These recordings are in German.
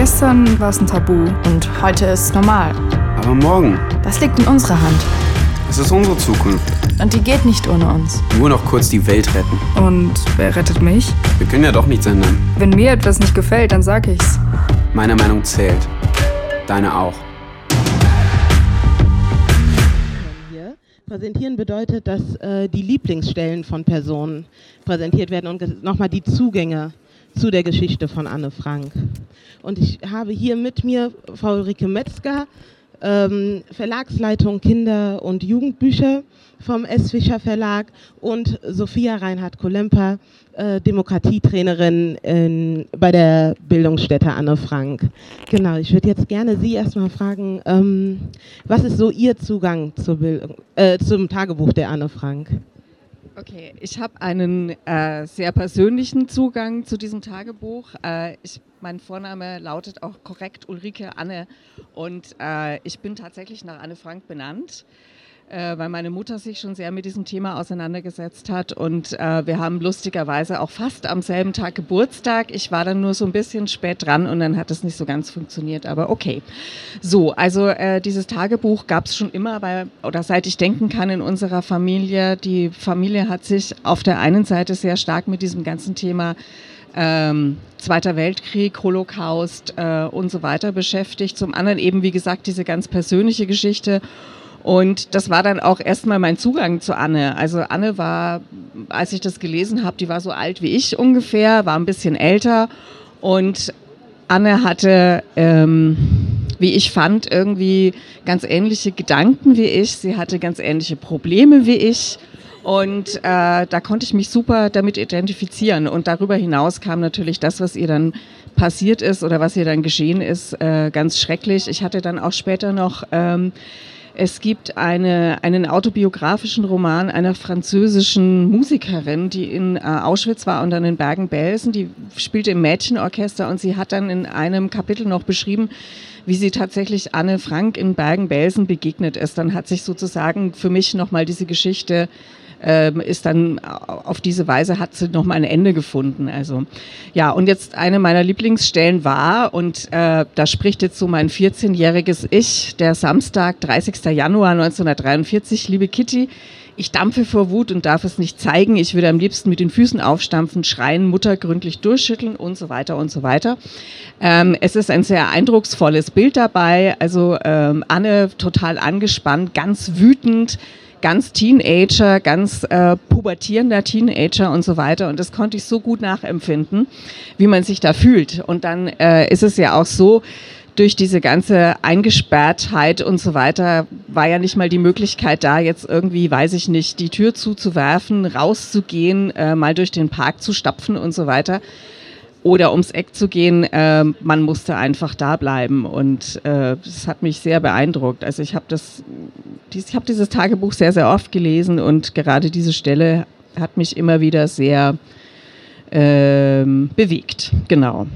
Gestern war es ein Tabu und heute ist normal. Aber morgen? Das liegt in unserer Hand. Es ist unsere Zukunft. Und die geht nicht ohne uns. Nur noch kurz die Welt retten. Und wer rettet mich? Wir können ja doch nichts ändern. Wenn mir etwas nicht gefällt, dann sag ich's. Meine Meinung zählt. Deine auch. Präsentieren bedeutet, dass äh, die Lieblingsstellen von Personen präsentiert werden und nochmal die Zugänge zu der Geschichte von Anne Frank. Und ich habe hier mit mir Frau Ulrike Metzger, ähm, Verlagsleitung Kinder- und Jugendbücher vom S. Fischer Verlag und Sophia Reinhardt-Kolemper, äh, Demokratietrainerin in, bei der Bildungsstätte Anne Frank. Genau, ich würde jetzt gerne Sie erstmal fragen, ähm, was ist so Ihr Zugang zur Bildung, äh, zum Tagebuch der Anne Frank? Okay, ich habe einen äh, sehr persönlichen Zugang zu diesem Tagebuch. Äh, ich, mein Vorname lautet auch korrekt Ulrike Anne und äh, ich bin tatsächlich nach Anne Frank benannt äh, weil meine Mutter sich schon sehr mit diesem Thema auseinandergesetzt hat. Und äh, wir haben lustigerweise auch fast am selben Tag Geburtstag. Ich war dann nur so ein bisschen spät dran und dann hat es nicht so ganz funktioniert, aber okay. So, also äh, dieses Tagebuch gab es schon immer, weil, oder seit ich denken kann, in unserer Familie. Die Familie hat sich auf der einen Seite sehr stark mit diesem ganzen Thema ähm, Zweiter Weltkrieg, Holocaust äh, und so weiter beschäftigt. Zum anderen eben, wie gesagt, diese ganz persönliche Geschichte. Und das war dann auch erstmal mein Zugang zu Anne. Also Anne war, als ich das gelesen habe, die war so alt wie ich ungefähr, war ein bisschen älter. Und Anne hatte, ähm, wie ich fand, irgendwie ganz ähnliche Gedanken wie ich. Sie hatte ganz ähnliche Probleme wie ich. Und äh, da konnte ich mich super damit identifizieren. Und darüber hinaus kam natürlich das, was ihr dann passiert ist oder was ihr dann geschehen ist, äh, ganz schrecklich. Ich hatte dann auch später noch ähm, es gibt eine, einen autobiografischen Roman einer französischen Musikerin, die in äh, Auschwitz war und dann in Bergen-Belsen. Die spielte im Mädchenorchester und sie hat dann in einem Kapitel noch beschrieben, wie sie tatsächlich Anne Frank in Bergen-Belsen begegnet ist. Dann hat sich sozusagen für mich nochmal diese Geschichte ist dann auf diese Weise hat sie noch mal ein Ende gefunden. Also ja, und jetzt eine meiner Lieblingsstellen war, und äh, da spricht jetzt so mein 14-jähriges Ich, der Samstag, 30. Januar 1943, liebe Kitty, ich dampfe vor Wut und darf es nicht zeigen. Ich würde am liebsten mit den Füßen aufstampfen, schreien, Mutter gründlich durchschütteln und so weiter und so weiter. Ähm, es ist ein sehr eindrucksvolles Bild dabei. Also ähm, Anne total angespannt, ganz wütend, ganz Teenager, ganz äh, pubertierender Teenager und so weiter. Und das konnte ich so gut nachempfinden, wie man sich da fühlt. Und dann äh, ist es ja auch so, durch diese ganze Eingesperrtheit und so weiter war ja nicht mal die Möglichkeit da, jetzt irgendwie, weiß ich nicht, die Tür zuzuwerfen, rauszugehen, äh, mal durch den Park zu stapfen und so weiter oder ums Eck zu gehen, äh, man musste einfach da bleiben und äh, das hat mich sehr beeindruckt. Also ich habe das, ich habe dieses Tagebuch sehr, sehr oft gelesen und gerade diese Stelle hat mich immer wieder sehr äh, bewegt. Genau.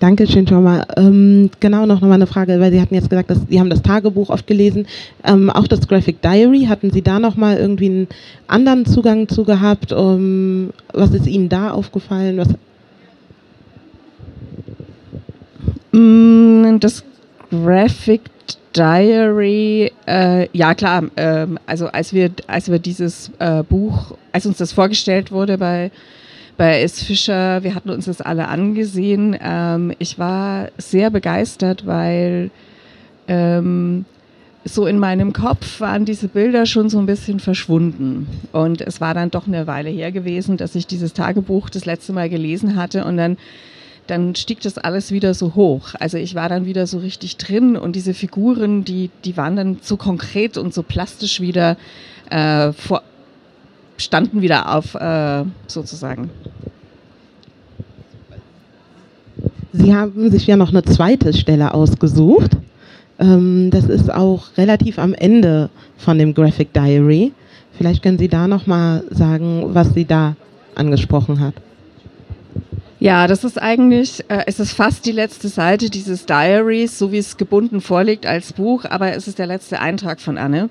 Dankeschön schon mal. Ähm, genau noch mal eine Frage, weil Sie hatten jetzt gesagt, dass Sie haben das Tagebuch oft gelesen. Ähm, auch das Graphic Diary, hatten Sie da noch mal irgendwie einen anderen Zugang zu gehabt? Um, was ist Ihnen da aufgefallen? Was mm, das Graphic Diary, äh, ja klar, äh, also als wir, als wir dieses äh, Buch, als uns das vorgestellt wurde bei bei S. Fischer, wir hatten uns das alle angesehen. Ähm, ich war sehr begeistert, weil ähm, so in meinem Kopf waren diese Bilder schon so ein bisschen verschwunden. Und es war dann doch eine Weile her gewesen, dass ich dieses Tagebuch das letzte Mal gelesen hatte und dann dann stieg das alles wieder so hoch. Also ich war dann wieder so richtig drin und diese Figuren, die, die waren dann so konkret und so plastisch wieder äh, vor, standen wieder auf, äh, sozusagen. Sie haben sich ja noch eine zweite Stelle ausgesucht. Ähm, das ist auch relativ am Ende von dem Graphic Diary. Vielleicht können Sie da noch mal sagen, was Sie da angesprochen hat. Ja, das ist eigentlich, äh, es ist fast die letzte Seite dieses Diaries, so wie es gebunden vorliegt als Buch, aber es ist der letzte Eintrag von Anne.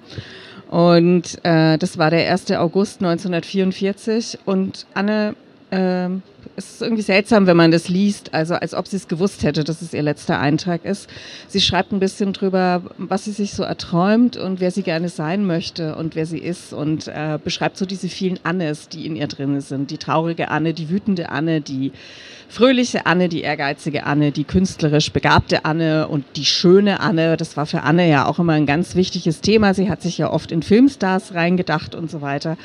Und äh, das war der 1. August 1944. Und Anne ähm, es ist irgendwie seltsam, wenn man das liest, also als ob sie es gewusst hätte, dass es ihr letzter Eintrag ist. Sie schreibt ein bisschen drüber, was sie sich so erträumt und wer sie gerne sein möchte und wer sie ist und äh, beschreibt so diese vielen Annes, die in ihr drin sind. Die traurige Anne, die wütende Anne, die fröhliche Anne, die ehrgeizige Anne, die künstlerisch begabte Anne und die schöne Anne. Das war für Anne ja auch immer ein ganz wichtiges Thema. Sie hat sich ja oft in Filmstars reingedacht und so weiter.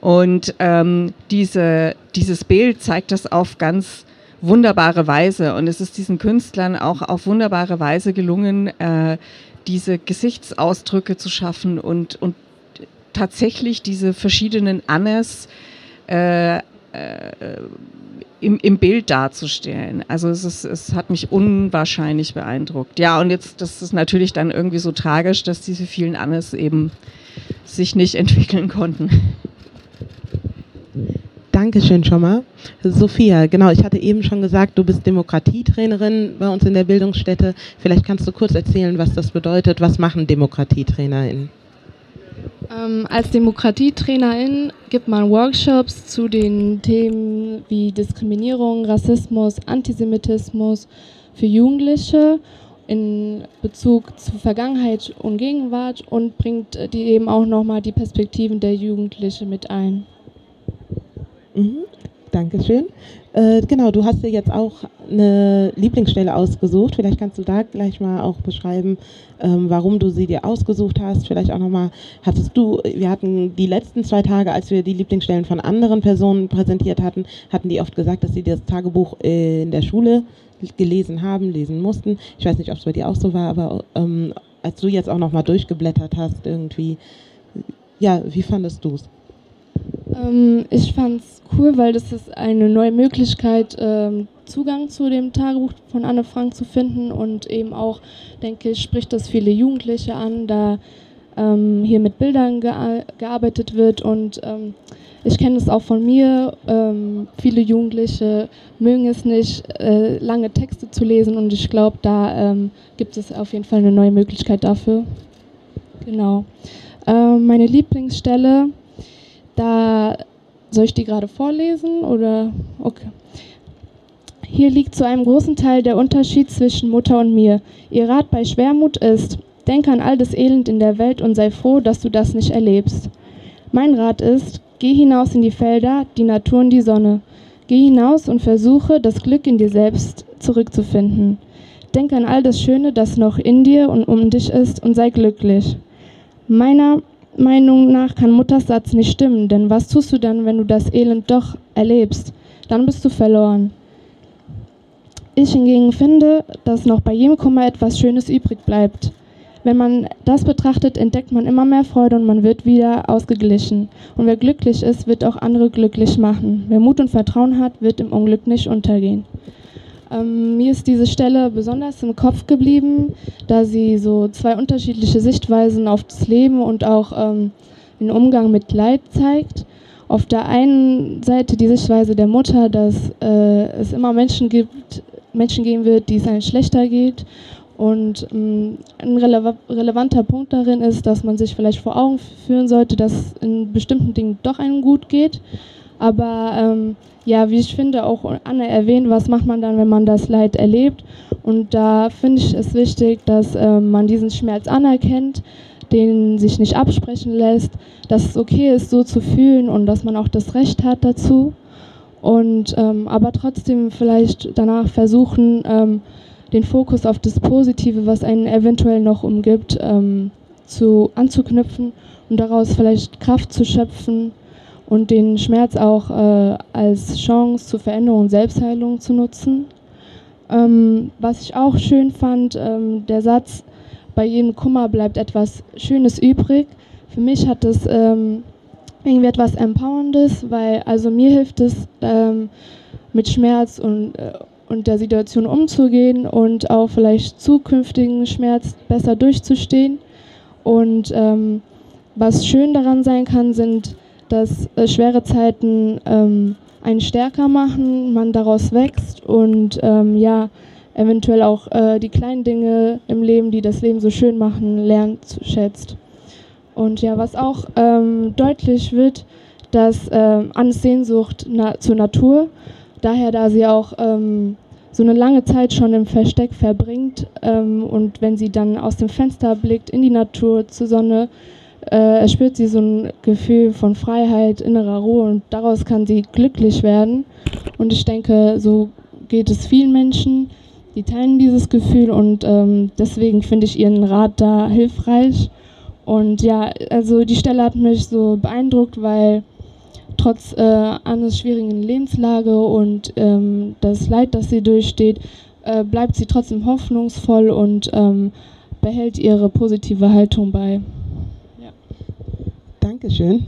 Und ähm, diese, dieses Bild zeigt das auf ganz wunderbare Weise. Und es ist diesen Künstlern auch auf wunderbare Weise gelungen, äh, diese Gesichtsausdrücke zu schaffen und, und tatsächlich diese verschiedenen Annes äh, äh, im, im Bild darzustellen. Also es, ist, es hat mich unwahrscheinlich beeindruckt. Ja, und jetzt, das ist natürlich dann irgendwie so tragisch, dass diese vielen Annes eben sich nicht entwickeln konnten. Dankeschön schon mal. Sophia, genau, ich hatte eben schon gesagt, du bist Demokratietrainerin bei uns in der Bildungsstätte. Vielleicht kannst du kurz erzählen, was das bedeutet. Was machen DemokratietrainerInnen? Ähm, als Demokratietrainerin gibt man Workshops zu den Themen wie Diskriminierung, Rassismus, Antisemitismus für Jugendliche in Bezug zu Vergangenheit und Gegenwart und bringt die eben auch nochmal die Perspektiven der Jugendlichen mit ein. Mhm. Dankeschön. Äh, genau, du hast dir jetzt auch eine Lieblingsstelle ausgesucht. Vielleicht kannst du da gleich mal auch beschreiben, ähm, warum du sie dir ausgesucht hast. Vielleicht auch nochmal, hattest du, wir hatten die letzten zwei Tage, als wir die Lieblingsstellen von anderen Personen präsentiert hatten, hatten die oft gesagt, dass sie das Tagebuch in der Schule gelesen haben, lesen mussten. Ich weiß nicht, ob es bei dir auch so war, aber ähm, als du jetzt auch nochmal durchgeblättert hast, irgendwie, ja, wie fandest du es? Ähm, ich fand es cool, weil das ist eine neue Möglichkeit, ähm, Zugang zu dem Tagebuch von Anne Frank zu finden und eben auch, denke ich, spricht das viele Jugendliche an, da ähm, hier mit Bildern gea gearbeitet wird und ähm, ich kenne es auch von mir. Ähm, viele Jugendliche mögen es nicht, äh, lange Texte zu lesen und ich glaube, da ähm, gibt es auf jeden Fall eine neue Möglichkeit dafür. Genau. meine Lieblingsstelle da soll ich die gerade vorlesen oder okay. Hier liegt zu einem großen Teil der Unterschied zwischen Mutter und mir. Ihr Rat bei Schwermut ist, denk an all das Elend in der Welt und sei froh, dass du das nicht erlebst. Mein Rat ist, geh hinaus in die Felder, die Natur und die Sonne. Geh hinaus und versuche, das Glück in dir selbst zurückzufinden. Denk an all das Schöne, das noch in dir und um dich ist und sei glücklich. Meiner Meinung nach kann Mutters Satz nicht stimmen, denn was tust du dann, wenn du das Elend doch erlebst? Dann bist du verloren. Ich hingegen finde, dass noch bei jedem Kummer etwas Schönes übrig bleibt. Wenn man das betrachtet, entdeckt man immer mehr Freude und man wird wieder ausgeglichen. Und wer glücklich ist, wird auch andere glücklich machen. Wer Mut und Vertrauen hat, wird im Unglück nicht untergehen. Ähm, mir ist diese Stelle besonders im Kopf geblieben, da sie so zwei unterschiedliche Sichtweisen auf das Leben und auch ähm, den Umgang mit Leid zeigt. Auf der einen Seite die Sichtweise der Mutter, dass äh, es immer Menschen gibt, Menschen geben wird, die es einem schlechter geht. Und ähm, ein rele relevanter Punkt darin ist, dass man sich vielleicht vor Augen führen sollte, dass in bestimmten Dingen doch einem gut geht. Aber ähm, ja, wie ich finde, auch Anne erwähnt, was macht man dann, wenn man das Leid erlebt. Und da finde ich es wichtig, dass äh, man diesen Schmerz anerkennt, den sich nicht absprechen lässt, dass es okay ist, so zu fühlen und dass man auch das Recht hat dazu. Und ähm, aber trotzdem vielleicht danach versuchen, ähm, den Fokus auf das Positive, was einen eventuell noch umgibt, ähm, zu, anzuknüpfen und daraus vielleicht Kraft zu schöpfen und den Schmerz auch äh, als Chance zur Veränderung und Selbstheilung zu nutzen. Ähm, was ich auch schön fand, ähm, der Satz, bei jedem Kummer bleibt etwas Schönes übrig. Für mich hat das ähm, irgendwie etwas Empowerndes, weil also mir hilft es, ähm, mit Schmerz und, äh, und der Situation umzugehen und auch vielleicht zukünftigen Schmerz besser durchzustehen. Und ähm, was schön daran sein kann, sind dass äh, schwere Zeiten ähm, einen stärker machen, man daraus wächst und ähm, ja, eventuell auch äh, die kleinen Dinge im Leben, die das Leben so schön machen, lernt, schätzt. Und ja, was auch ähm, deutlich wird, dass äh, Annes Sehnsucht na zur Natur, daher da sie auch ähm, so eine lange Zeit schon im Versteck verbringt ähm, und wenn sie dann aus dem Fenster blickt in die Natur zur Sonne, äh, spürt sie so ein Gefühl von Freiheit, innerer Ruhe und daraus kann sie glücklich werden. Und ich denke, so geht es vielen Menschen, die teilen dieses Gefühl und ähm, deswegen finde ich ihren Rat da hilfreich. Und ja, also die Stelle hat mich so beeindruckt, weil trotz äh, Annes schwierigen Lebenslage und ähm, das Leid, das sie durchsteht, äh, bleibt sie trotzdem hoffnungsvoll und ähm, behält ihre positive Haltung bei. Dankeschön.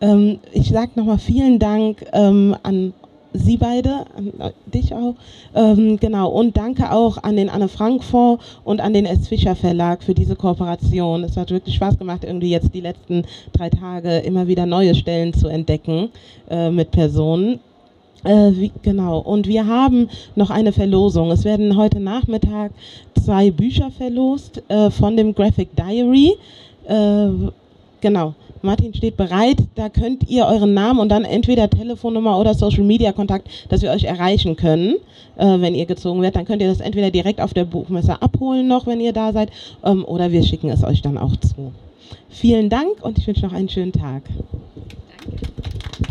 Ähm, ich sage nochmal vielen Dank ähm, an Sie beide, an dich auch, ähm, genau. Und danke auch an den Anne Frank Fonds und an den S. Fischer Verlag für diese Kooperation. Es hat wirklich Spaß gemacht, irgendwie jetzt die letzten drei Tage immer wieder neue Stellen zu entdecken äh, mit Personen. Äh, wie, genau. Und wir haben noch eine Verlosung. Es werden heute Nachmittag zwei Bücher verlost äh, von dem Graphic Diary. Äh, genau. Martin steht bereit. Da könnt ihr euren Namen und dann entweder Telefonnummer oder Social Media Kontakt, dass wir euch erreichen können, äh, wenn ihr gezogen werdet. Dann könnt ihr das entweder direkt auf der Buchmesse abholen noch, wenn ihr da seid, ähm, oder wir schicken es euch dann auch zu. Vielen Dank und ich wünsche noch einen schönen Tag. Danke.